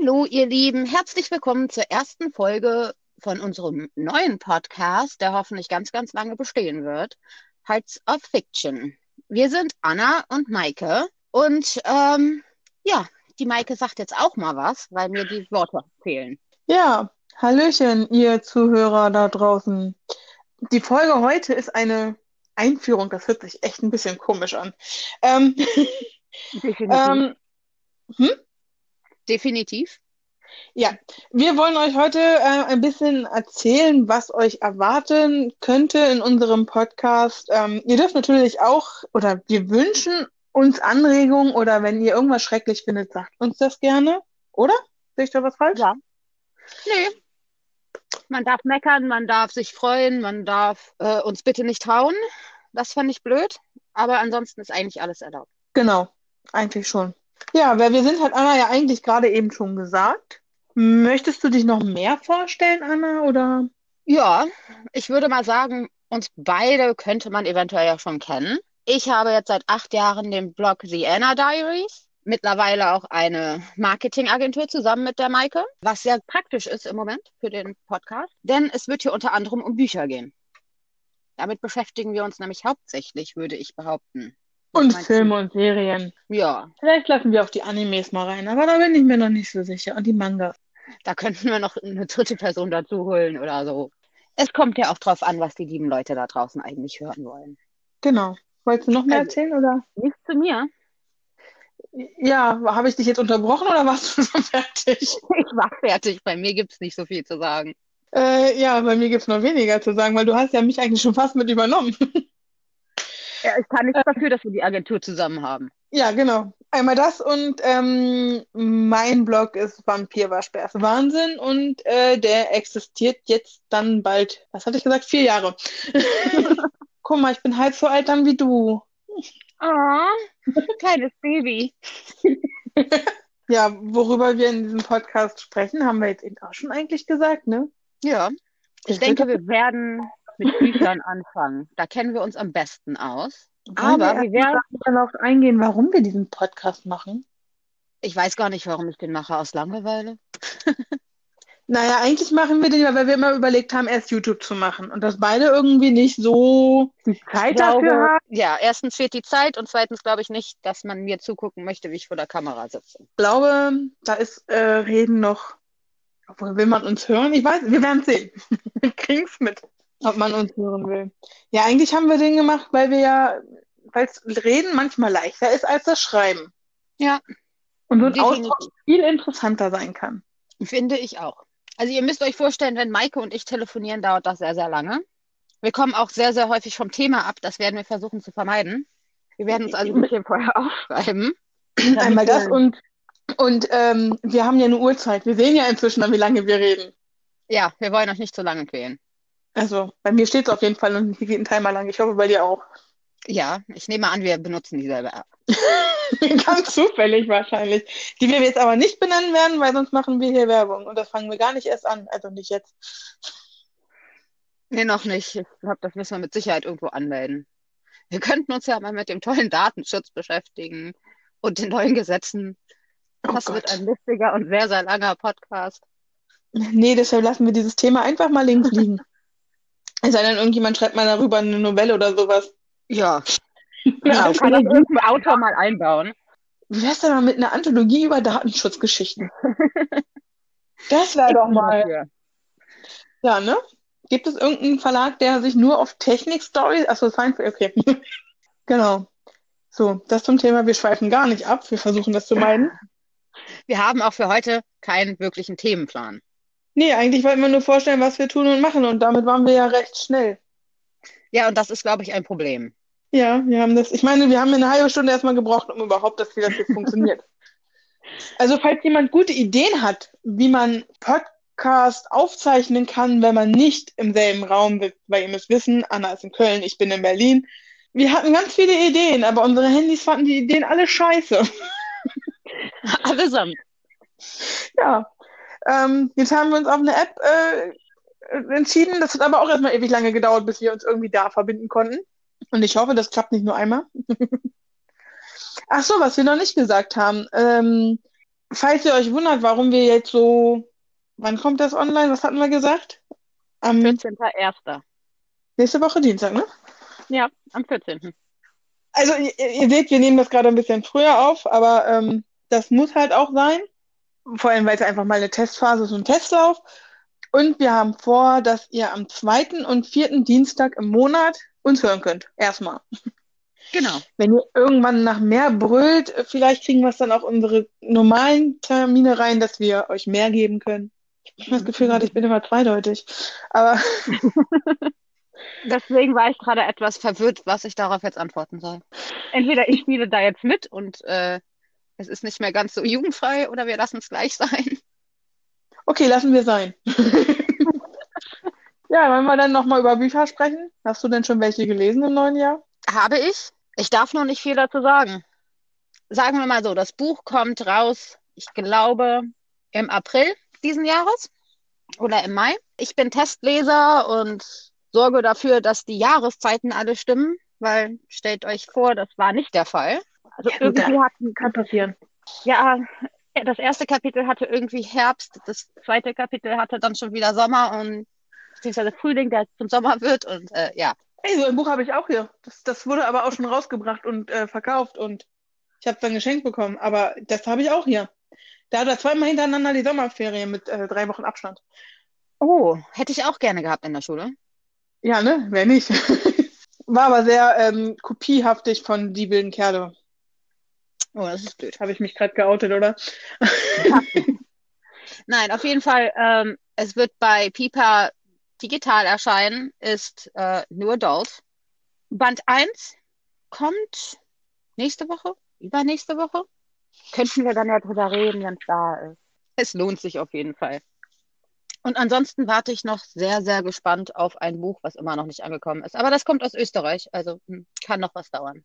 Hallo, ihr Lieben, herzlich willkommen zur ersten Folge von unserem neuen Podcast, der hoffentlich ganz, ganz lange bestehen wird. Heights of Fiction. Wir sind Anna und Maike und ähm, ja, die Maike sagt jetzt auch mal was, weil mir die Worte fehlen. Ja, Hallöchen, ihr Zuhörer da draußen. Die Folge heute ist eine Einführung, das hört sich echt ein bisschen komisch an. Ähm, ähm, hm? Definitiv. Ja, wir wollen euch heute äh, ein bisschen erzählen, was euch erwarten könnte in unserem Podcast. Ähm, ihr dürft natürlich auch, oder wir wünschen uns Anregungen oder wenn ihr irgendwas schrecklich findet, sagt uns das gerne, oder? Sehe ich da was falsch? Ja. Nee. Man darf meckern, man darf sich freuen, man darf äh, uns bitte nicht hauen. Das fand ich blöd. Aber ansonsten ist eigentlich alles erlaubt. Genau, eigentlich schon. Ja, weil wir sind, hat Anna ja eigentlich gerade eben schon gesagt. Möchtest du dich noch mehr vorstellen, Anna, oder? Ja, ich würde mal sagen, uns beide könnte man eventuell ja schon kennen. Ich habe jetzt seit acht Jahren den Blog The Anna Diaries, mittlerweile auch eine Marketingagentur zusammen mit der Maike, was sehr praktisch ist im Moment für den Podcast, denn es wird hier unter anderem um Bücher gehen. Damit beschäftigen wir uns nämlich hauptsächlich, würde ich behaupten. Und Filme und Serien. Ja, Vielleicht lassen wir auch die Animes mal rein, aber da bin ich mir noch nicht so sicher. Und die Mangas. da könnten wir noch eine dritte Person dazu holen oder so. Es kommt ja auch drauf an, was die lieben Leute da draußen eigentlich hören wollen. Genau. Wolltest du noch mehr Also- erzählen, oder? Nicht zu mir. Ja, habe ich dich jetzt unterbrochen oder warst du schon fertig? Ich war fertig. Bei mir gibt's nicht so viel zu sagen. Äh, ja, bei mir gibt's noch weniger zu sagen, weil du hast ja mich eigentlich schon fast mit übernommen. Ja, ich kann nichts dafür, dass wir die Agentur zusammen haben. Ja, genau. Einmal das und ähm, mein Blog ist Vampirwaschbärs Wahnsinn und äh, der existiert jetzt dann bald, was hatte ich gesagt, vier Jahre. Guck mal, ich bin halb so alt dann wie du. Oh, kleines Baby. Ja, worüber wir in diesem Podcast sprechen, haben wir jetzt eben auch schon eigentlich gesagt, ne? Ja, ich denke, wir werden mit Büchern anfangen. Da kennen wir uns am besten aus. Aber wir werden, darauf eingehen, warum wir diesen Podcast machen. ich weiß gar nicht, warum ich den mache, aus Langeweile. Naja, eigentlich machen wir den, weil wir immer überlegt haben, erst YouTube zu machen und dass beide irgendwie nicht so die Zeit glaube, dafür haben. ja, erstens fehlt die Zeit und zweitens glaube ich nicht, dass man mir zugucken möchte, wie ich vor der Kamera sitze. Ich glaube, da ist äh, Reden noch. Obwohl, will man uns hören? Ich weiß, wir werden sehen. Wir kriegen es mit, ob man uns hören will. Ja, eigentlich haben wir den gemacht, weil wir ja, weil Reden manchmal leichter ist als das Schreiben. Ja, Und so ein. Austausch viel interessanter sein kann. finde ich auch. Also ihr müsst euch vorstellen, wenn Maike und ich telefonieren, dauert das sehr, sehr lange. Wir kommen auch sehr, sehr häufig vom Thema ab. Das werden wir versuchen zu vermeiden. Wir werden uns also ein bisschen vorher aufschreiben. Einmal das und, und ähm, wir haben ja eine Uhrzeit. Wir sehen ja inzwischen, wie lange wir reden. Ja, wir wollen euch nicht zu lange quälen. Also, bei mir steht es auf jeden Fall und hier geht ein Timer lang. Ich hoffe, bei dir auch. Ja, ich nehme an, wir benutzen dieselbe App. Ganz zufällig wahrscheinlich. Die wir jetzt aber nicht benennen werden, weil sonst machen wir hier Werbung. Und das fangen wir gar nicht erst an. Also nicht jetzt. Nee, noch nicht. Ich glaube, das müssen wir mit Sicherheit irgendwo anmelden. Wir könnten uns ja mal mit dem tollen Datenschutz beschäftigen und den neuen Gesetzen. Oh Das wird Gott. ein lustiger und sehr, sehr langer Podcast. Nee, deshalb lassen wir dieses Thema einfach mal links liegen. Es sei denn, irgendjemand schreibt mal darüber eine Novelle oder sowas. Ja, genau. Kann Anthologie. irgendein Autor mal einbauen? Wie wär's denn mal mit einer Anthologie über Datenschutzgeschichten? Das wäre doch mal. Dafür. Ja, ne? Gibt es irgendeinen Verlag, der sich nur auf Technik-Stories, achso, Science, okay. Genau. So, das zum Thema, wir schweifen gar nicht ab. Wir versuchen das zu meiden. Wir haben auch für heute keinen wirklichen Themenplan. Nee, eigentlich wollten wir nur vorstellen, was wir tun und machen und damit waren wir ja recht schnell. Ja, und das ist, glaube ich, ein Problem. Ja, wir haben das, ich meine, wir haben eine halbe Stunde erstmal gebraucht, um überhaupt, dass das hier funktioniert. Also, falls jemand gute Ideen hat, wie man Podcast aufzeichnen kann, wenn man nicht im selben Raum sitzt, weil ihr müsst wissen, Anna ist in Köln, ich bin in Berlin. Wir hatten ganz viele Ideen, aber unsere Handys fanden die Ideen alle scheiße. Allesamt. Ja, ähm, jetzt haben wir uns auf eine App äh, entschieden. Das hat aber auch erstmal ewig lange gedauert, bis wir uns irgendwie da verbinden konnten. Und ich hoffe, das klappt nicht nur einmal. Ach so, was wir noch nicht gesagt haben. Ähm, falls ihr euch wundert, warum wir jetzt so, wann kommt das online? Was hatten wir gesagt? Am 14.01. nächste Woche Dienstag, ne? Ja, am 14. Also ihr, ihr seht, wir nehmen das gerade ein bisschen früher auf, aber ähm, das muss halt auch sein. Vor allem, weil es einfach mal eine Testphase ist, so ein Testlauf. Und wir haben vor, dass ihr am zweiten und vierten Dienstag im Monat uns hören könnt. Erstmal. Genau. Wenn ihr irgendwann nach mehr brüllt, vielleicht kriegen wir es dann auch unsere normalen Termine rein, dass wir euch mehr geben können. Ich habe das Gefühl gerade, ich bin immer zweideutig. Aber Deswegen war ich gerade etwas verwirrt, was ich darauf jetzt antworten soll. Entweder ich spiele da jetzt mit und äh, es ist nicht mehr ganz so jugendfrei oder wir lassen es gleich sein. okay, lassen wir sein. Ja, wollen wir dann nochmal über Bücher sprechen? Hast du denn schon welche gelesen im neuen Jahr? Habe ich. Ich darf noch nicht viel dazu sagen. Sagen wir mal so, das Buch kommt raus, ich glaube, im April diesen Jahres oder im Mai. Ich bin Testleser und sorge dafür, dass die Jahreszeiten alle stimmen, weil stellt euch vor, das war nicht der Fall. Also Ja, irgendwie hatten, Kann passieren. ja, das erste Kapitel hatte irgendwie Herbst, das zweite Kapitel hatte dann schon wieder Sommer und beziehungsweise Frühling, der zum Sommer wird und äh, ja. Hey, so ein Buch habe ich auch hier. Das, das wurde aber auch schon rausgebracht und äh, verkauft und ich habe es dann geschenkt bekommen. Aber das habe ich auch hier. Da hat er zweimal hintereinander die Sommerferien mit äh, drei Wochen Abstand. Oh, hätte ich auch gerne gehabt in der Schule. Ja, ne? Wer nicht? War aber sehr ähm, kopiehaftig von Die wilden Kerle. Oh, das ist blöd. Habe ich mich gerade geoutet, oder? Nein, auf jeden Fall, ähm, es wird bei Pipa digital erscheinen, ist äh, New Adult. Band 1 kommt nächste Woche, übernächste Woche. Könnten wir dann ja drüber reden, wenn es da ist. Es lohnt sich auf jeden Fall. Und ansonsten warte ich noch sehr, sehr gespannt auf ein Buch, was immer noch nicht angekommen ist. Aber das kommt aus Österreich, also hm, kann noch was dauern.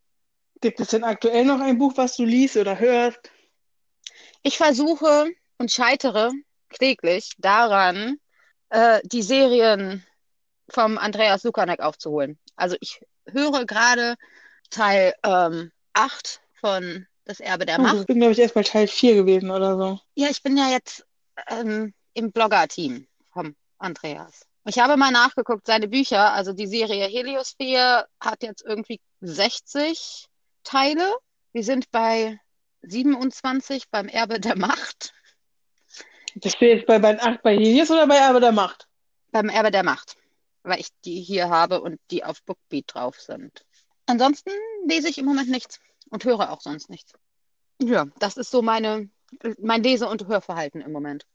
Gibt es denn aktuell noch ein Buch, was du liest oder hörst? Ich versuche und scheitere kläglich daran, äh, die Serien vom Andreas Lukanek aufzuholen. Also ich höre gerade Teil ähm, 8 von Das Erbe der Oh, Macht. ich bin, glaube ich, erst bei Teil 4 gewesen oder so. Ja, ich bin ja jetzt ähm, im Blogger-Team vom Andreas. Ich habe mal nachgeguckt, seine Bücher, also die Serie Heliosphere hat jetzt irgendwie 60 Teile. Wir sind bei 27 beim Erbe der Macht. Bist du jetzt bei Band 8 bei Helios oder bei Erbe der Macht? Beim Erbe der Macht, weil ich die hier habe und die auf Bookbeat drauf sind. Ansonsten lese ich im Moment nichts und höre auch sonst nichts. Ja, das ist so meine, mein Lese- und Hörverhalten im Moment.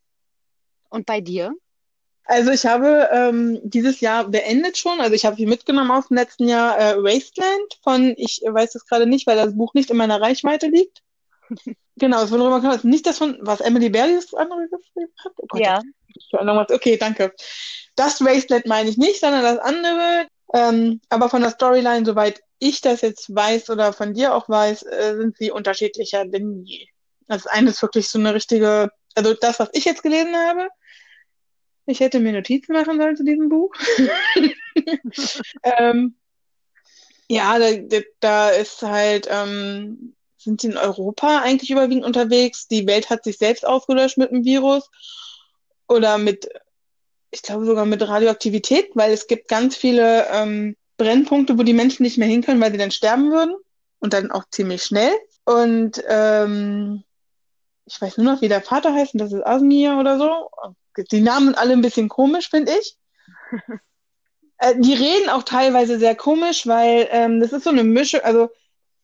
Und bei dir? Also ich habe ähm, dieses Jahr beendet schon, also ich habe viel mitgenommen aus dem letzten Jahr, äh, Wasteland von, ich weiß es gerade nicht, weil das Buch nicht in meiner Reichweite liegt. Genau, es wurde rübergekommen, also nicht das von, was Emily Berry das andere geschrieben hat? Oh Gott, Ja. Okay, danke. Das Wasteland meine ich nicht, sondern das andere. Ähm, aber von der Storyline, soweit ich das jetzt weiß oder von dir auch weiß, äh, sind sie unterschiedlicher denn je. Das eine ist wirklich so eine richtige, also das, was ich jetzt gelesen habe, ich hätte mir Notizen machen sollen zu diesem Buch. ähm, ja, da, da, ist halt, ähm, sind sie in Europa eigentlich überwiegend unterwegs. Die Welt hat sich selbst ausgelöscht mit dem Virus oder mit, ich glaube sogar mit Radioaktivität, weil es gibt ganz viele ähm, Brennpunkte, wo die Menschen nicht mehr hin können, weil sie dann sterben würden und dann auch ziemlich schnell. Und ähm, ich weiß nur noch, wie der Vater heißt, und das ist Asmir oder so. Die Namen sind alle ein bisschen komisch, finde ich. Äh, die reden auch teilweise sehr komisch, weil ähm, das ist so eine Mischung, also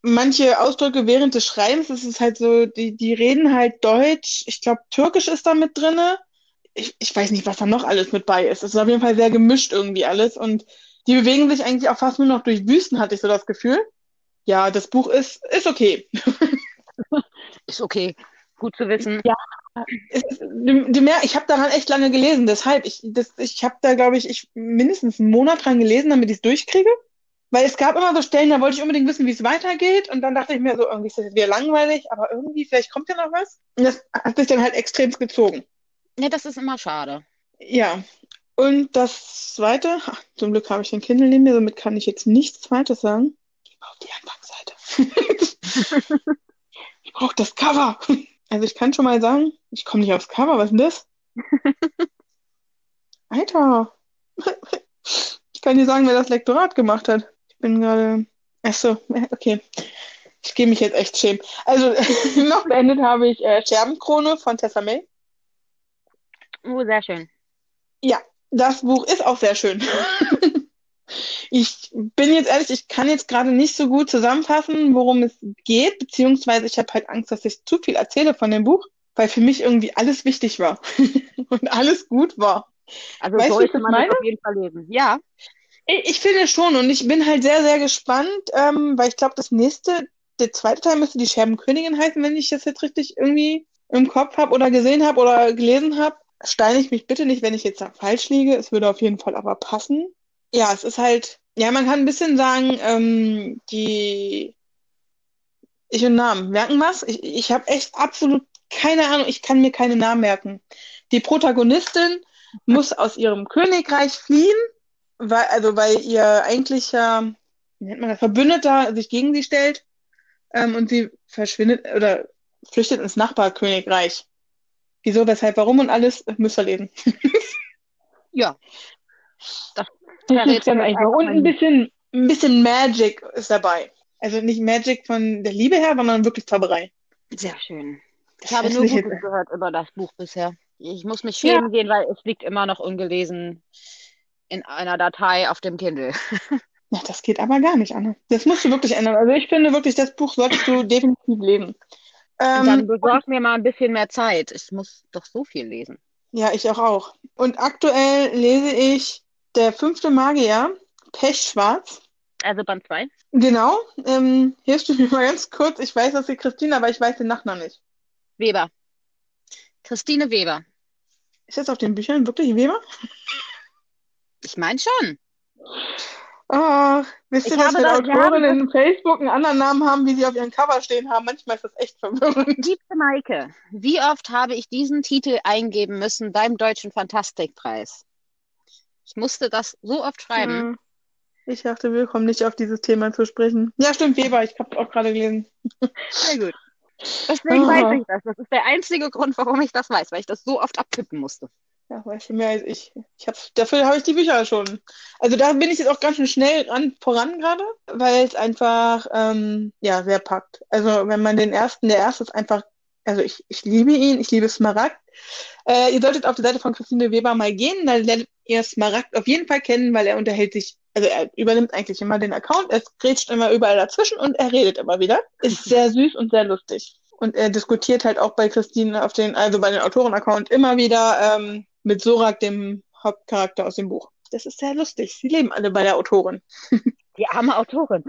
manche Ausdrücke während des Schreibens, das ist halt so, die, die reden halt Deutsch, ich glaube, Türkisch ist da mit drinne. Ich, ich weiß nicht, was da noch alles mit bei ist. Es ist auf jeden Fall sehr gemischt irgendwie alles und die bewegen sich eigentlich auch fast nur noch durch Wüsten, hatte ich so das Gefühl. Ja, das Buch ist, ist okay. Ist okay. Gut zu wissen. Ja. Die, die mehr, ich habe daran echt lange gelesen, deshalb, ich, das, ich habe da, glaube ich, ich mindestens einen Monat dran gelesen, damit ich es durchkriege. Weil es gab immer so Stellen, da wollte ich unbedingt wissen, wie es weitergeht. Und dann dachte ich mir so, irgendwie ist das jetzt wieder langweilig, aber irgendwie, vielleicht kommt ja noch was. Und das hat sich dann halt extrem gezogen. Ja, das ist immer schade. Ja. Und das zweite, ach, zum Glück habe ich den Kindle neben mir, somit kann ich jetzt nichts Zweites sagen. Ich brauche die Anfangsseite. ich brauche das Cover. Also ich kann schon mal sagen, ich komme nicht aufs Cover, was ist denn das? Alter. Ich kann dir sagen, wer das Lektorat gemacht hat. Ich bin gerade. Achso, okay. Ich gehe mich jetzt echt schämen. Also noch beendet habe ich äh, Scherbenkrone von Tessa May. Oh, sehr schön. Ja, das Buch ist auch sehr schön. Ich bin jetzt ehrlich, ich kann jetzt gerade nicht so gut zusammenfassen, worum es geht, beziehungsweise ich habe halt Angst, dass ich zu viel erzähle von dem Buch, weil für mich irgendwie alles wichtig war und alles gut war. Also Weißt sollte man meine? auf jeden Fall lesen. Ja, Ich, ich finde schon und ich bin halt sehr, sehr gespannt, ähm, weil ich glaube, das nächste, der zweite Teil müsste die Scherbenkönigin heißen, wenn ich das jetzt richtig irgendwie im Kopf habe oder gesehen habe oder gelesen habe. Steine ich mich bitte nicht, wenn ich jetzt da falsch liege. Es würde auf jeden Fall aber passen. Ja, es ist halt, ja, man kann ein bisschen sagen, ähm, die, ich und Namen merken was. Ich, ich habe echt absolut keine Ahnung, ich kann mir keine Namen merken. Die Protagonistin muss aus ihrem Königreich fliehen, weil, also weil ihr eigentlicher, wie nennt man das, Verbündeter sich gegen sie stellt, ähm, und sie verschwindet oder flüchtet ins Nachbarkönigreich. Wieso, weshalb, warum und alles, müsst ihr lesen. ja. Das Das ist ganz einfach. Und ein bisschen, ein bisschen Magic ist dabei. Also nicht Magic von der Liebe her, sondern wirklich Zauberei. Sehr schön. Ich Das habe nur Gutes gehört über das Buch bisher. Ich muss mich schämen gehen, weil es liegt immer noch ungelesen in einer Datei auf dem Kindle. Ja, das geht aber gar nicht, Anne. Das musst du wirklich ändern. Also ich finde wirklich, das Buch solltest du definitiv lesen. Dann Ähm, besorg mir mal ein bisschen mehr Zeit. Ich muss doch so viel lesen. ja, ich auch auch. Und aktuell lese ich Der fünfte Magier, Pechschwarz. Also Band 2. Genau. Ähm, hilfst du mir mal ganz kurz? Ich weiß, dass sie Christine, aber ich weiß den Nachnamen nicht. Weber. Christine Weber. Ist das auf den Büchern wirklich Weber? Ich meine schon. Ah, wisst ihr, Ich dass wir haben Autorinnen in Facebook einen anderen Namen haben, wie sie auf ihren Cover stehen haben? Manchmal ist das echt verwirrend. Liebste Maike, wie oft habe ich diesen Titel eingeben müssen beim Deutschen Fantastikpreis? Ich musste das so oft schreiben. Ich dachte, wir kommen nicht auf dieses Thema zu sprechen. Ja, stimmt, Weber, ich habe auch gerade gelesen. Sehr gut. Deswegen Ah. weiß ich das. Das ist der einzige Grund, warum ich das weiß, weil ich das so oft abtippen musste. Ja, weißt du mehr als ich. ich hab, dafür habe ich die Bücher schon. Also da bin ich jetzt auch ganz schön schnell ran, voran gerade, weil es einfach ähm, ja sehr packt. Also wenn man den ersten, der erste ist einfach, also ich, ich liebe ihn, ich liebe Smaragd. Äh, ihr solltet auf die Seite von Christine Weber mal gehen, lernt ihr Smaragd auf jeden Fall kennen, weil er unterhält sich, also er übernimmt eigentlich immer den Account, er grätscht immer überall dazwischen und er redet immer wieder. Ist sehr süß und sehr lustig. Und er diskutiert halt auch bei Christine auf den, also bei den Autoren-Account immer wieder ähm, mit Sorak, dem Hauptcharakter aus dem Buch. Das ist sehr lustig. Sie leben alle bei der Autorin. Die arme Autorin.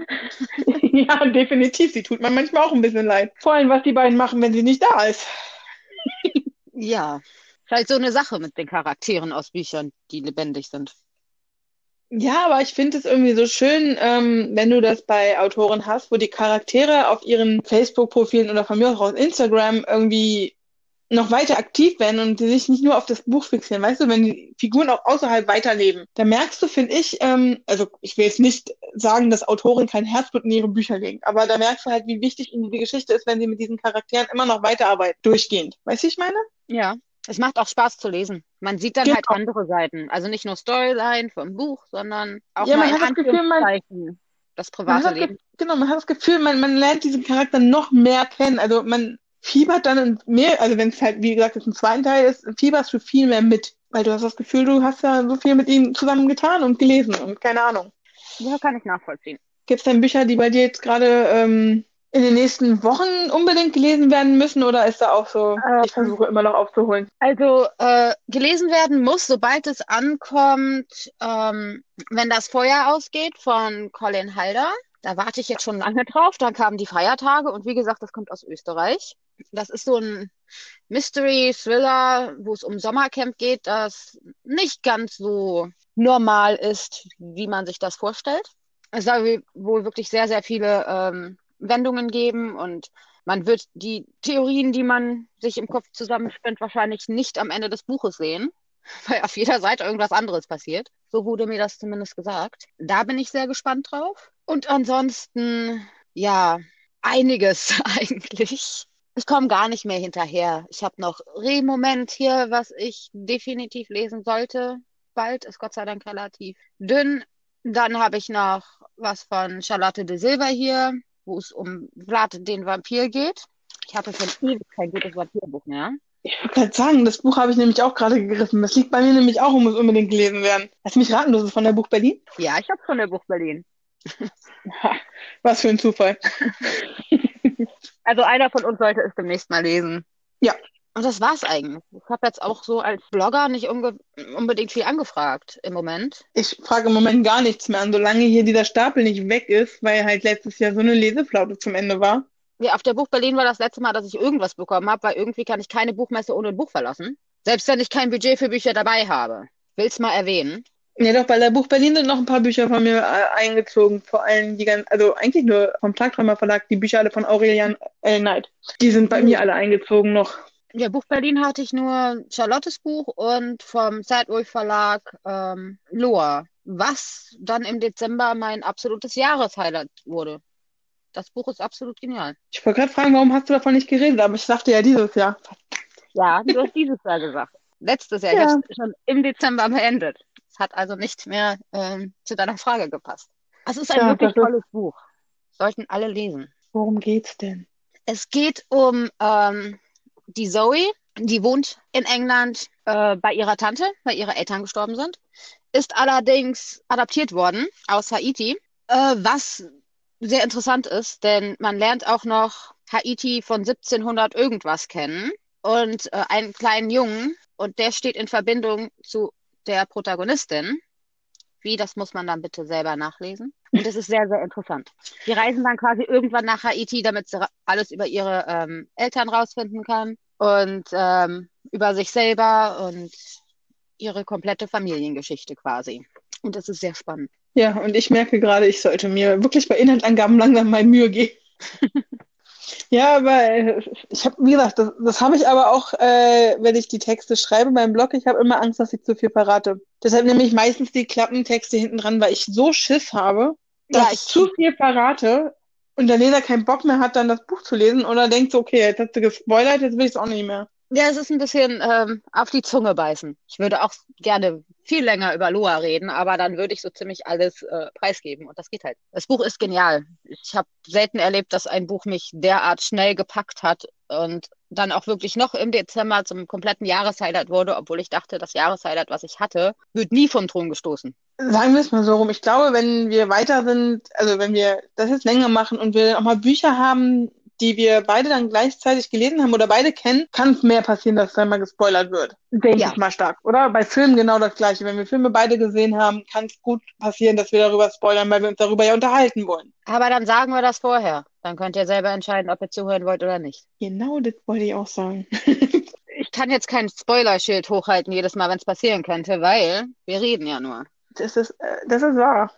ja, definitiv. Sie tut mir manchmal auch ein bisschen leid. Vor allem, was die beiden machen, wenn sie nicht da ist. Ja. Vielleicht so eine Sache mit den Charakteren aus Büchern, die lebendig sind. Ja, aber ich finde es irgendwie so schön, ähm, wenn du das bei Autoren hast, wo die Charaktere auf ihren Facebook-Profilen oder von mir auch auf Instagram irgendwie noch weiter aktiv werden und die sich nicht nur auf das Buch fixieren. Weißt du, wenn die Figuren auch außerhalb weiterleben, da merkst du, finde ich, ähm, also ich will jetzt nicht sagen, dass Autoren kein Herzblut in ihre Bücher legen, aber da merkst du halt, wie wichtig ihnen die Geschichte ist, wenn sie mit diesen Charakteren immer noch weiterarbeiten, durchgehend. Weißt du, ich meine? Ja. Es macht auch Spaß zu lesen. Man sieht dann Genau. halt andere Seiten. Also nicht nur Storyline vom Buch, sondern auch Ja, mal man hat das Gefühl, man- das Man private hat das, Leben. Ge- genau, man hat das Gefühl, man, man lernt diesen Charakter noch mehr kennen. Also man fiebert dann mehr, also wenn es halt, wie gesagt, jetzt ein zweiten Teil ist, fieberst du viel mehr mit. Weil du hast das Gefühl, du hast ja so viel mit ihm zusammen getan und gelesen und keine Ahnung. Ja, kann ich nachvollziehen. Gibt es denn Bücher, die bei dir jetzt gerade ähm, in den nächsten Wochen unbedingt gelesen werden müssen oder ist da auch so, Ähm. ich versuche immer noch aufzuholen? Also äh, gelesen werden muss, sobald es ankommt, ähm, wenn das Feuer ausgeht von Colin Halder. Da warte ich jetzt schon lange drauf. Dann kamen die Feiertage und wie gesagt, das kommt aus Österreich. Das ist so ein Mystery-Thriller, wo es um Sommercamp geht, das nicht ganz so normal ist, wie man sich das vorstellt. Es soll wohl wirklich sehr, sehr viele ähm, Wendungen geben und man wird die Theorien, die man sich im Kopf zusammenspinnt, wahrscheinlich nicht am Ende des Buches sehen, weil auf jeder Seite irgendwas anderes passiert. So wurde mir das zumindest gesagt. Da bin ich sehr gespannt drauf. Und ansonsten, ja, einiges eigentlich. ich komme gar nicht mehr hinterher. Ich habe noch Re-Moment hier, was ich definitiv lesen sollte. Bald ist Gott sei Dank relativ dünn. Dann habe ich noch was von Charlotte de Silva hier, wo es um Vlad den Vampir geht. Ich hatte schon ewig kein gutes Vampirbuch mehr. Ich wollte gerade sagen, das Buch habe ich nämlich auch gerade gegriffen. Das liegt bei mir nämlich auch und muss unbedingt gelesen werden. Lass mich raten, das ist von der Buch Berlin? Ja, ich habe von der Buch Berlin. Was für ein Zufall. Also einer von uns sollte es demnächst mal lesen. Ja. Und das war's eigentlich. Ich habe jetzt auch so als Blogger nicht unbedingt viel angefragt im Moment. Ich frage im Moment gar nichts mehr an, solange hier dieser Stapel nicht weg ist, weil halt letztes Jahr so eine Leseflaute zum Ende war. Ja, auf der Buch Berlin war das letzte Mal, dass ich irgendwas bekommen habe, weil irgendwie kann ich keine Buchmesse ohne ein Buch verlassen. Selbst wenn ich kein Budget für Bücher dabei habe. Will's mal erwähnen. Ja, doch, bei der Buch Berlin sind noch ein paar Bücher von mir äh, eingezogen. Vor allem die ganzen, also eigentlich nur vom Tagträumer Verlag, die Bücher alle von Aurelian L. Knight. Die sind bei mhm. mir alle eingezogen noch. Ja, Buch Berlin hatte ich nur Charlottes Buch und vom Zeitwolf Verlag ähm, Loa, was dann im Dezember mein absolutes Jahreshighlight wurde. Das Buch ist absolut genial. Ich wollte gerade fragen, warum hast du davon nicht geredet? Aber ich sagte ja dieses Jahr. Ja, du hast dieses Jahr gesagt. Letztes Jahr. Ja. Schon im Dezember beendet. Es hat also nicht mehr ähm, zu deiner Frage gepasst. Es ist ein ja, wirklich tolles ist... Buch. Sollten alle lesen. Worum geht's denn? Es geht um ähm, die Zoe, die wohnt in England äh, bei ihrer Tante, weil ihre Eltern gestorben sind, ist allerdings adaptiert worden aus Haiti, äh, was sehr interessant ist, denn man lernt auch noch Haiti von 1700 irgendwas kennen und äh, einen kleinen Jungen und der steht in Verbindung zu der Protagonistin. Wie, das muss man dann bitte selber nachlesen. Und das ist sehr, sehr interessant. Die reisen dann quasi irgendwann nach Haiti, damit sie alles über ihre ähm, Eltern rausfinden kann und ähm, über sich selber und ihre komplette Familiengeschichte quasi. Und das ist sehr spannend. Ja, und ich merke gerade, ich sollte mir wirklich bei Inhaltsangaben langsam mal Mühe geben. ja, aber äh, ich habe, wie gesagt, das, das habe ich aber auch, äh, wenn ich die Texte schreibe beim Blog, ich habe immer Angst, dass ich zu viel verrate. Deshalb nehme ich meistens die Klappentexte hinten dran, weil ich so Schiss habe, dass ja, ich zu viel verrate und der Leser keinen Bock mehr hat, dann das Buch zu lesen oder denkt so, okay, jetzt hast du gespoilert, jetzt will ich es auch nicht mehr. Ja, es ist ein bisschen ähm, auf die Zunge beißen. Ich würde auch gerne viel länger über Loa reden, aber dann würde ich so ziemlich alles äh, preisgeben und das geht halt. Das Buch ist genial. Ich habe selten erlebt, dass ein Buch mich derart schnell gepackt hat und dann auch wirklich noch im Dezember zum kompletten Jahreshighlight wurde, obwohl ich dachte, das Jahreshighlight, was ich hatte, wird nie vom Thron gestoßen. Sagen wir es mal so rum. Ich glaube, wenn wir weiter sind, also wenn wir das jetzt länger machen und wir auch mal Bücher haben, die wir beide dann gleichzeitig gelesen haben oder beide kennen, kann es mehr passieren, dass dann mal gespoilert wird. Denke ja. ich mal stark, oder? Bei Filmen genau das Gleiche. Wenn wir Filme beide gesehen haben, kann es gut passieren, dass wir darüber spoilern, weil wir uns darüber ja unterhalten wollen. Aber dann sagen wir das vorher. Dann könnt ihr selber entscheiden, ob ihr zuhören wollt oder nicht. Genau, das wollte ich auch sagen. ich kann jetzt kein Spoilerschild hochhalten jedes Mal, wenn es passieren könnte, weil wir reden ja nur. Das ist, äh, das ist wahr.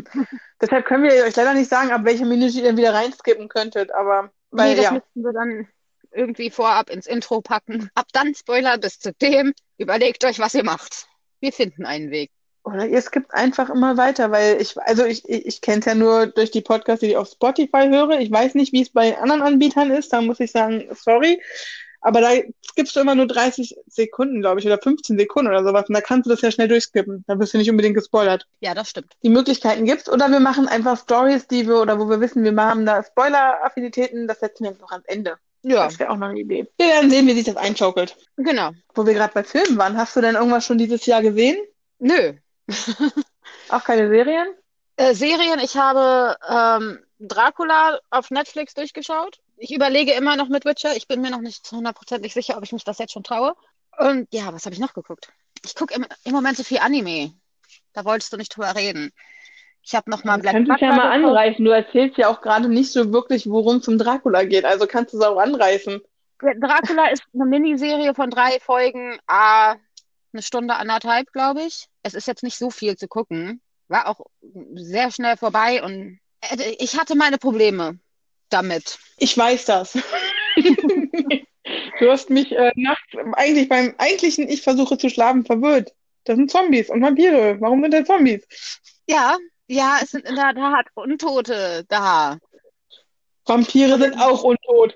Deshalb können wir euch leider nicht sagen, ab welcher Minute ihr dann wieder reinskippen könntet, aber weil, nee, das ja. müssten wir dann irgendwie vorab ins Intro packen. Ab dann Spoiler bis zu dem. Überlegt euch, was ihr macht. Wir finden einen Weg. Oder ihr skippt einfach immer weiter, weil ich, also ich, ich, ich kenne es ja nur durch die Podcasts, die ich auf Spotify höre. Ich weiß nicht, wie es bei anderen Anbietern ist. Da muss ich sagen, sorry. Aber da gibst du immer nur 30 Sekunden, glaube ich, oder 15 Sekunden oder sowas. Und da kannst du das ja schnell durchskippen. Da wirst du nicht unbedingt gespoilert. Ja, das stimmt. Die Möglichkeiten gibt's. Oder wir machen einfach Stories, die wir, oder wo wir wissen, wir haben da Spoiler-Affinitäten, das setzen wir jetzt noch ans Ende. Ja. Das wäre auch noch eine Idee. Wir werden sehen, wie sich das einschaukelt. Genau. Wo wir gerade bei Filmen waren, hast du denn irgendwas schon dieses Jahr gesehen? Nö. auch keine Serien? Äh, Serien, ich habe ähm, Dracula auf Netflix durchgeschaut ich überlege immer noch mit Witcher. Ich bin mir noch nicht hundertprozentig sicher, ob ich mich das jetzt schon traue. Und ja, was habe ich noch geguckt? Ich gucke im, im, Moment so viel Anime. Da wolltest du nicht drüber reden. Ich habe noch mal Black Kannst du ja mal geguckt. anreißen. Du erzählst ja auch gerade nicht so wirklich, worum es um Dracula geht. Also kannst du es auch anreißen. Dracula ist eine Miniserie von drei Folgen, ah, eine Stunde, anderthalb, glaube ich. Es ist jetzt nicht so viel zu gucken. War auch sehr schnell vorbei und ich hatte meine Probleme damit. Ich weiß das. du hast mich äh, nachts, eigentlich beim eigentlichen Ich versuche zu schlafen verwirrt. Das sind Zombies und Vampire. Warum sind da Zombies? Ja, ja, es sind in der Tat Untote da. Vampire sind auch untot.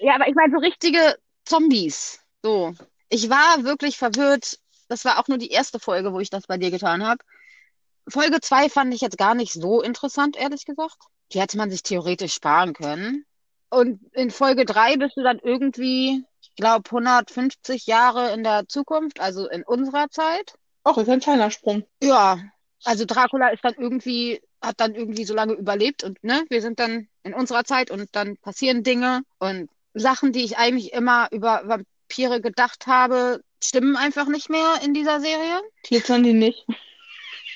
Ja, aber ich meine so richtige Zombies. So. Ich war wirklich verwirrt. Das war auch nur die erste Folge, wo ich das bei dir getan habe. Folge 2 fand ich jetzt gar nicht so interessant, ehrlich gesagt. Die hätte man sich theoretisch sparen können. Und in Folge 3 bist du dann irgendwie, ich glaube, 150 Jahre in der Zukunft, also in unserer Zeit. Auch ist ein kleiner Sprung. Ja, also Dracula ist dann irgendwie, hat dann irgendwie so lange überlebt und ne, wir sind dann in unserer Zeit und dann passieren Dinge und Sachen, die ich eigentlich immer über Vampire gedacht habe, stimmen einfach nicht mehr in dieser Serie. Glitzern die nicht?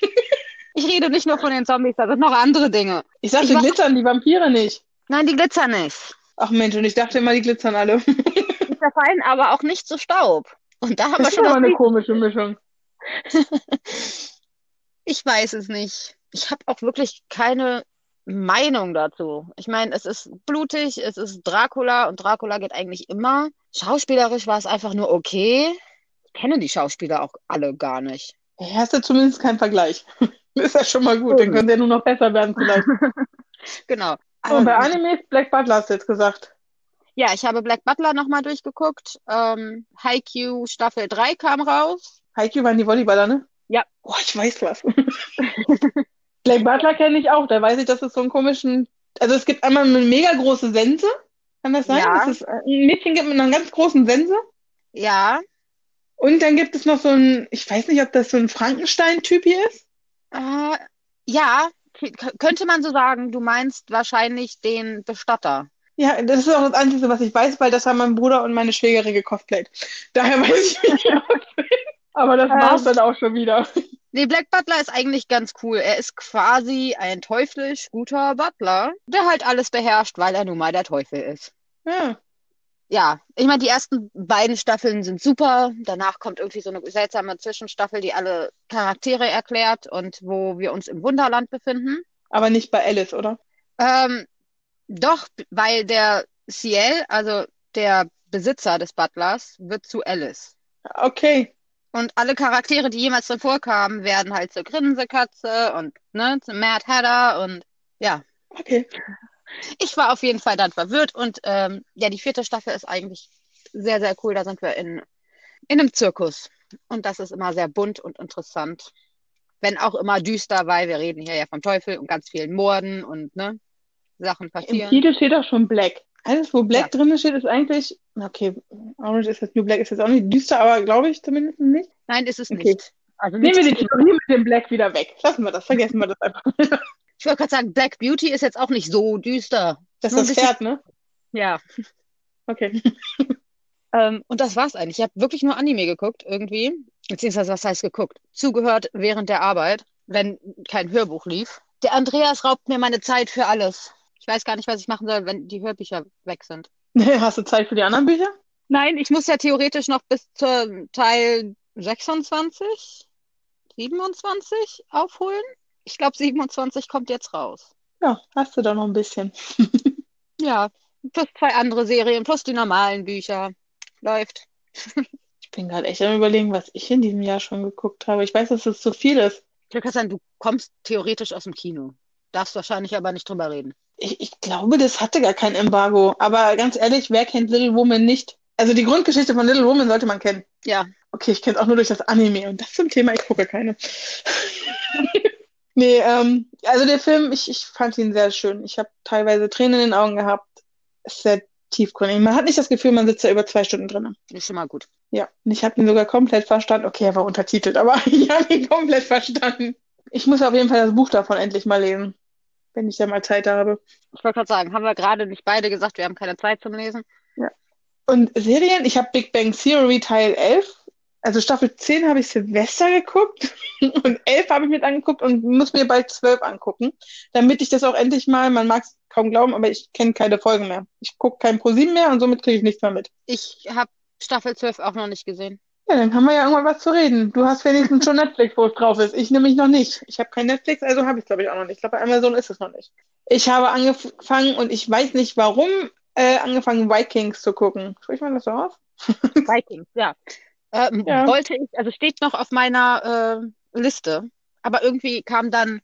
Ich rede nicht nur von den Zombies, da sind noch andere Dinge. Ich sagte, Ich war- glitzern die Vampire nicht. Nein, die glitzern nicht. Ach Mensch, und ich dachte immer, die glitzern alle. Die zerfallen aber auch nicht zu Staub. Und da haben wir Das ist schon das eine komische Mischung. Ich weiß es nicht. Ich habe auch wirklich keine Meinung dazu. Ich meine, es ist blutig, es ist Dracula und Dracula geht eigentlich immer. Schauspielerisch war es einfach nur okay. Ich kenne die Schauspieler auch alle gar nicht. Ja, hast du zumindest keinen Vergleich. Ist ja schon mal gut, dann könnte er nur noch besser werden vielleicht. Genau. Und bei Aber- Animes, Black Butler hast du jetzt gesagt. ja, ich habe Black Butler nochmal durchgeguckt. Ähm, Haikyuu Staffel 3 kam raus. Haikyuu waren die Volleyballer, ne? Ja. Oh, ich weiß was. Black Butler kenne ich auch, da weiß ich, dass es so einen komischen, also es gibt einmal eine mega große Sense, kann das sein? Ja. Dass es ein Mädchen gibt mit einer ganz großen Sense. Ja, Und dann gibt es noch so ein, ich weiß nicht, ob das so ein Frankenstein-Typ hier ist. Äh, ja, könnte man so sagen. Du meinst wahrscheinlich den Bestatter. Ja, das ist auch das Einzige, was ich weiß, weil das haben mein Bruder und meine Schwägerin gecosplayt. Daher weiß ich nicht, was Aber das war's Ähm. dann auch schon wieder. Nee, Black Butler ist eigentlich ganz cool. Er ist quasi ein teuflisch guter Butler, der halt alles beherrscht, weil er nun mal der Teufel ist. Ja. Ja, ich meine, die ersten beiden Staffeln sind super. Danach kommt irgendwie so eine seltsame Zwischenstaffel, die alle Charaktere erklärt und wo wir uns im Wunderland befinden. Aber nicht bei Alice, oder? Ähm, doch, weil der Ciel, also der Besitzer des Butlers, wird zu Alice. Okay. Und alle Charaktere, die jemals drin vorkamen, werden halt zur Grinsekatze und ne, zum Mad Hatter und ja. Okay. Ich war auf jeden Fall dann verwirrt und ähm, ja, die vierte Staffel ist eigentlich sehr, sehr cool. Da sind wir in, in einem Zirkus und das ist immer sehr bunt und interessant. Wenn auch immer düster, weil wir reden hier ja vom Teufel und ganz vielen Morden und ne, Sachen Im passieren. Titel steht auch schon Black. Alles, wo Black Ja. drin steht, ist eigentlich, okay, Orange ist jetzt New Black, ist jetzt auch nicht düster, aber glaube ich zumindest nicht. Nein, ist es Okay. nicht. Also Nehmen wir die Theorie mit dem Black wieder weg. Lassen wir das, vergessen wir das einfach. ich wollte gerade sagen, Black Beauty ist jetzt auch nicht so düster. Das ist das Pferd, ne? Ja. Okay. Ähm, und das war's eigentlich. Ich habe wirklich nur Anime geguckt, irgendwie. Beziehungsweise, was heißt geguckt? Zugehört während der Arbeit, wenn kein Hörbuch lief. Der Andreas raubt mir meine Zeit für alles. Ich weiß gar nicht, was ich machen soll, wenn die Hörbücher weg sind. Hast du Zeit für die anderen Bücher? Nein, ich muss ja theoretisch noch bis zur Teil 26, 27 aufholen. Ich glaube, 27 kommt jetzt raus. Ja, hast du da noch ein bisschen. Ja, plus zwei andere Serien, plus die normalen Bücher. Läuft. Ich bin gerade echt am überlegen, was ich in diesem Jahr schon geguckt habe. Ich weiß, dass es zu viel ist. Sagen, du kommst theoretisch aus dem Kino. Darfst wahrscheinlich aber nicht drüber reden. Ich, ich glaube, das hatte gar kein Embargo. Aber ganz ehrlich, wer kennt Little Woman nicht? Also die Grundgeschichte von Little Woman sollte man kennen. Ja, Okay, ich kenne es auch nur durch das Anime und das zum Thema, ich gucke keine. Nee, ähm, also der Film, ich, ich fand ihn sehr schön. Ich habe teilweise Tränen in den Augen gehabt. Ist sehr tiefgründig. Man hat nicht das Gefühl, man sitzt da über zwei Stunden drin. ist schon mal gut. Ja, und ich habe ihn sogar komplett verstanden. Okay, er war untertitelt, aber ich habe ihn komplett verstanden. Ich muss auf jeden Fall das Buch davon endlich mal lesen, wenn ich da mal Zeit habe. Ich wollte gerade sagen, haben wir gerade nicht beide gesagt, wir haben keine Zeit zum Lesen? Und Serien, ich habe Big Bang Theory Teil 11. Also Staffel 10 habe ich Silvester geguckt und 11 habe ich mit angeguckt und muss mir bald 12 angucken, damit ich das auch endlich mal, man mag es kaum glauben, aber ich kenne keine Folgen mehr. Ich gucke kein ProSieben mehr und somit kriege ich nichts mehr mit. Ich habe Staffel 12 auch noch nicht gesehen. Ja, dann haben wir ja irgendwann was zu reden. Du hast wenigstens schon Netflix, wo es drauf ist. Ich nämlich noch nicht. Ich habe kein Netflix, also habe ich glaube ich auch noch nicht. Ich glaube, bei Amazon ist es noch nicht. Ich habe angefangen und ich weiß nicht warum, äh, angefangen Vikings zu gucken. Spricht man das so aus? Vikings, ja. Ähm, Ja. Wollte ich, also steht noch auf meiner äh, Liste, aber irgendwie kam dann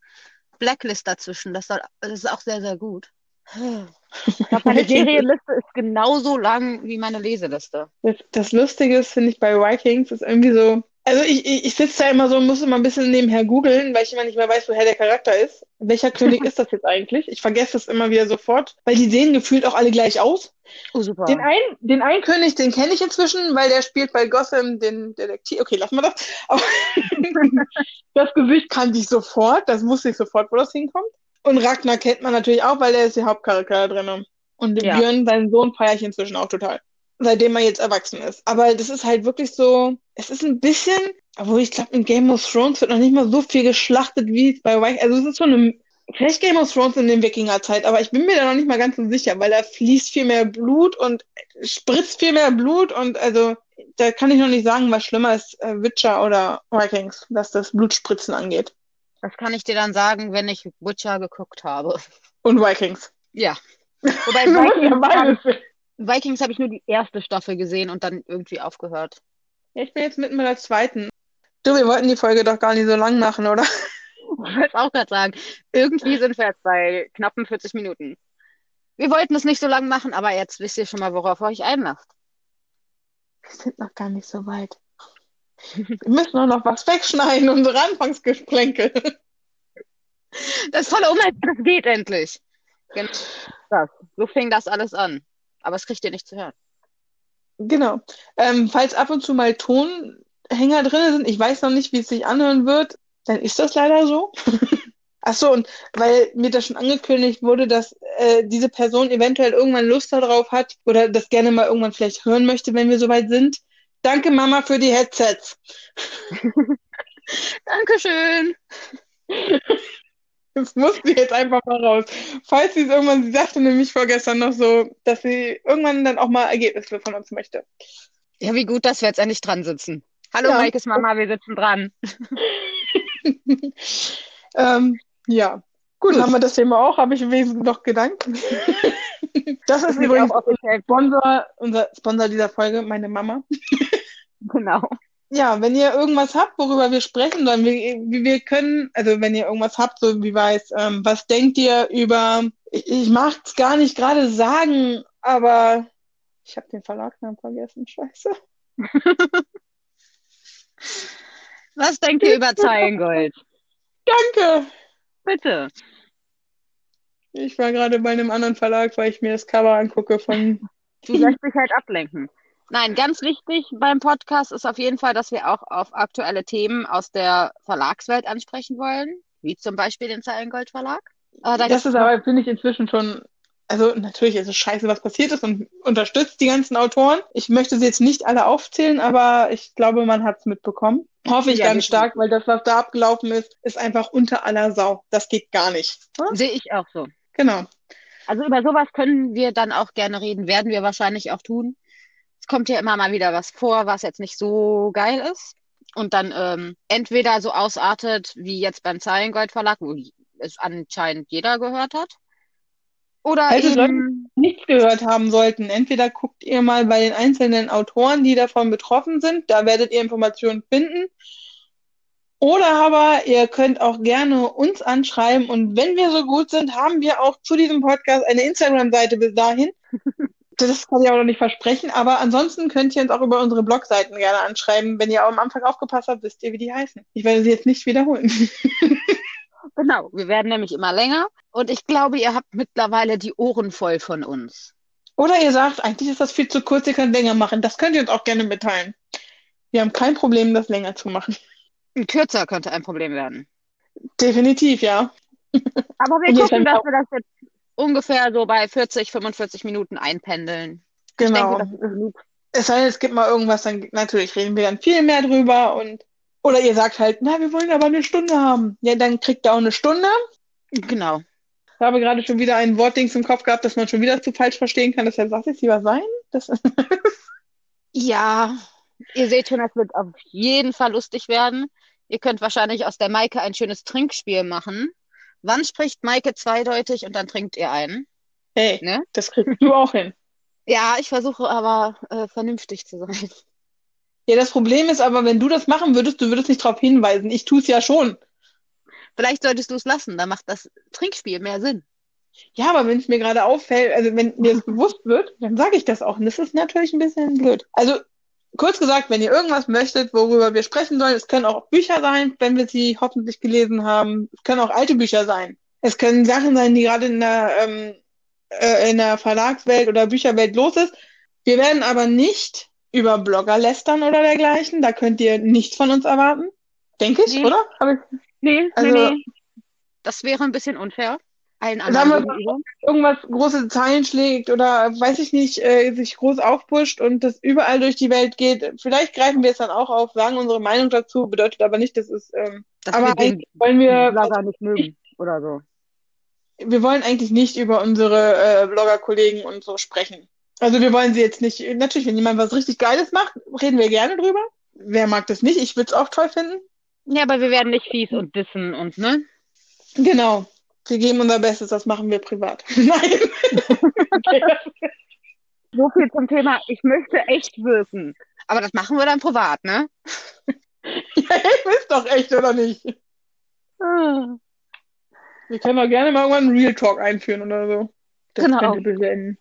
Blacklist dazwischen. Das, soll, das ist auch sehr, sehr gut. Ich glaube, meine Serienliste ist genauso lang wie meine Leseliste. Das, das Lustige ist, finde ich, bei Vikings ist irgendwie so, also ich, ich, ich sitze da immer so und muss immer ein bisschen nebenher googeln, weil ich immer nicht mehr weiß, woher der Charakter ist. Welcher König ist das jetzt eigentlich? Ich vergesse das immer wieder sofort, weil die sehen gefühlt auch alle gleich aus. Oh, super. Den einen, den einen König, den kenne ich inzwischen, weil der spielt bei Gotham den Detektiv. Okay, lassen wir das. Aber das Gesicht kannte ich sofort. Das wusste ich sofort, wo das hinkommt. Und Ragnar kennt man natürlich auch, weil der ist der Hauptcharakter da drin. Und Ja. Björn, seinen Sohn, feiere ich inzwischen auch total. Seitdem er jetzt erwachsen ist. Aber das ist halt wirklich so, es ist ein bisschen, obwohl ich glaube, in Game of Thrones wird noch nicht mal so viel geschlachtet wie es bei Vikings. Also es ist schon eine, vielleicht Game of Thrones in der Wikingerzeit, aber ich bin mir da noch nicht mal ganz so sicher, weil da fließt viel mehr Blut und spritzt viel mehr Blut und also da kann ich noch nicht sagen, was schlimmer ist, äh, Witcher oder Vikings, was das Blutspritzen angeht. Das kann ich dir dann sagen, wenn ich Witcher geguckt habe. Und Vikings. Ja. Wobei Vikings. Vikings habe ich nur die erste Staffel gesehen und dann irgendwie aufgehört. Ja, ich bin jetzt mitten bei der zweiten. Du, wir wollten die Folge doch gar nicht so lang machen, oder? Ich wollte es auch gerade sagen. Irgendwie sind wir jetzt bei knappen 40 Minuten. Wir wollten es nicht so lang machen, aber jetzt wisst ihr schon mal, worauf ihr euch einlasst. Wir sind noch gar nicht so weit. Wir müssen nur noch was wegschneiden, unsere Anfangsgesplänkel. Das volle Umhalt, das geht endlich. Genau das. So fing das alles an. Aber es kriegt ihr nicht zu hören. Genau. Ähm, falls ab und zu mal Tonhänger drin sind, ich weiß noch nicht, wie es sich anhören wird, dann ist das leider so. Ach so, und weil mir das schon angekündigt wurde, dass äh, diese Person eventuell irgendwann Lust darauf hat oder das gerne mal irgendwann vielleicht hören möchte, wenn wir soweit sind. Danke, Mama, für die Headsets. Dankeschön. Das musste jetzt einfach mal raus. Falls sie es irgendwann, sie sagte nämlich vorgestern noch so, dass sie irgendwann dann auch mal Ergebnisse von uns möchte. Ja, wie gut, dass wir jetzt endlich dran sitzen. Hallo, Ja. Maikes Mama, wir sitzen dran. Ähm, ja, gut, Gut. haben wir das Thema auch, habe ich wesentlich noch Gedanken. Das ist übrigens auch offiziell. Sponsor, unser Sponsor dieser Folge, meine Mama. Genau. Ja, wenn ihr irgendwas habt, worüber wir sprechen sollen, wir, wir können, also wenn ihr irgendwas habt, so wie weiß, ähm, was denkt ihr über, ich, ich mag es gar nicht gerade sagen, aber ich habe den Verlagsnamen vergessen, scheiße. Was denkt ihr über Zeilengold? Danke! Bitte. Ich war gerade bei einem anderen Verlag, weil ich mir das Cover angucke von Du lässt dich halt ablenken. Nein, ganz wichtig beim Podcast ist auf jeden Fall, dass wir auch auf aktuelle Themen aus der Verlagswelt ansprechen wollen, wie zum Beispiel den Zeilengold Verlag. Äh, da Das ist aber, finde ich, inzwischen schon, also natürlich ist es scheiße, was passiert ist und unterstützt die ganzen Autoren. Ich möchte sie jetzt nicht alle aufzählen, aber ich glaube, man hat es mitbekommen. Hoffe ich Ja, ganz stark, weil das, was da abgelaufen ist, ist einfach unter aller Sau. Das geht gar nicht. Ja? Sehe ich auch so. Genau. Also über sowas können wir dann auch gerne reden, werden wir wahrscheinlich auch tun. Kommt ja immer mal wieder was vor, was jetzt nicht so geil ist. Und dann ähm, entweder so ausartet, wie jetzt beim Zeilengold Verlag, wo es anscheinend jeder gehört hat. Oder Also eben, Nichts gehört haben sollten. Entweder guckt ihr mal bei den einzelnen Autoren, die davon betroffen sind. Da werdet ihr Informationen finden. Oder aber ihr könnt auch gerne uns anschreiben und wenn wir so gut sind, haben wir auch zu diesem Podcast eine Instagram-Seite bis dahin. Das kann ich aber noch nicht versprechen, aber ansonsten könnt ihr uns auch über unsere Blogseiten gerne anschreiben. Wenn ihr am Anfang aufgepasst habt, wisst ihr, wie die heißen. Ich werde sie jetzt nicht wiederholen. genau, wir werden nämlich immer länger. Und ich glaube, ihr habt mittlerweile die Ohren voll von uns. Oder ihr sagt, eigentlich ist das viel zu kurz, ihr könnt länger machen. Das könnt ihr uns auch gerne mitteilen. Wir haben kein Problem, das länger zu machen. Kürzer könnte ein Problem werden. Definitiv, ja. Aber wir gucken, dass auch- wir das jetzt ungefähr so bei 40, 45 Minuten einpendeln. Ich Genau. denke, das. Es sei denn, es gibt mal irgendwas, dann natürlich reden wir dann viel mehr drüber und oder ihr sagt halt, na, wir wollen aber eine Stunde haben. Ja, dann kriegt ihr auch eine Stunde. Genau. Ich habe gerade schon wieder ein Wortdings im Kopf gehabt, das man schon wieder zu falsch verstehen kann. Deshalb sagt es lieber sein. Das, Ja, ihr seht schon, es wird auf jeden Fall lustig werden. Ihr könnt wahrscheinlich aus der Maike ein schönes Trinkspiel machen. Wann spricht Maike zweideutig und dann trinkt ihr ein? hey, Ne? das kriegst du auch hin. Ja, ich versuche aber äh, vernünftig zu sein. Ja, das Problem ist aber, wenn du das machen würdest, du würdest nicht darauf hinweisen. Ich tue es ja schon. Vielleicht solltest du es lassen, dann macht das Trinkspiel mehr Sinn. Ja, aber wenn es mir gerade auffällt, also wenn mir das bewusst wird, dann sage ich das auch. Und das ist natürlich ein bisschen blöd. Also kurz gesagt, wenn ihr irgendwas möchtet, worüber wir sprechen sollen, es können auch Bücher sein, wenn wir sie hoffentlich gelesen haben. Es können auch alte Bücher sein. Es können Sachen sein, die gerade in der, ähm, äh, in der Verlagswelt oder Bücherwelt los ist. Wir werden aber nicht über Blogger lästern oder dergleichen. Da könnt ihr nichts von uns erwarten. Denke ich, Nee. oder? Aber Nee, Also- nee, nee. Das wäre ein bisschen unfair. Allen Sagen anderen wir- gegenüber. irgendwas große Zeilen schlägt oder weiß ich nicht, äh, sich groß aufpusht und das überall durch die Welt geht. Vielleicht greifen wir es dann auch auf, sagen unsere Meinung dazu, bedeutet aber nicht, dass es, ähm, Dass aber wir den eigentlich wollen wir, Blogger nicht mögen oder so. wir wollen eigentlich nicht über unsere äh, Blogger-Kollegen und so sprechen. Also wir wollen sie jetzt nicht, natürlich, wenn jemand was richtig Geiles macht, reden wir gerne drüber. Wer mag das nicht? Ich würde es auch toll finden. Ja, aber wir werden nicht fies und dissen und, ne? Genau. Wir geben unser Bestes, das machen wir privat. Nein. okay. So viel zum Thema, ich möchte echt wirken. Aber das machen wir dann privat, ne? Ja, ihr wisst doch echt, oder nicht? Wir können auch gerne mal irgendwann einen Real Talk einführen oder so. Das Genau. könnt ihr beenden.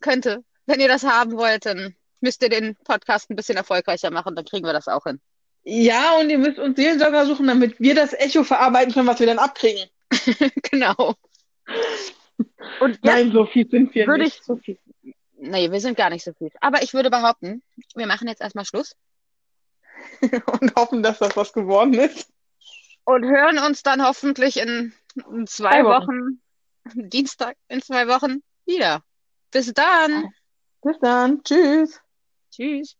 Könnte. Wenn ihr das haben wollt, dann müsst ihr den Podcast ein bisschen erfolgreicher machen, dann kriegen wir das auch hin. Ja, und ihr müsst uns Seelsorger suchen, damit wir das Echo verarbeiten können, was wir dann abkriegen. genau. Und Nein, so viel sind wir würde nicht. ich- So viel. nee, wir sind gar nicht so viel. Aber ich würde behaupten, wir machen jetzt erstmal Schluss Und hoffen, dass das was geworden ist. und hören uns dann hoffentlich in, in zwei Zwei Wochen, Dienstag in zwei Wochen wieder. Bis dann. Bis dann. Tschüss. Tschüss.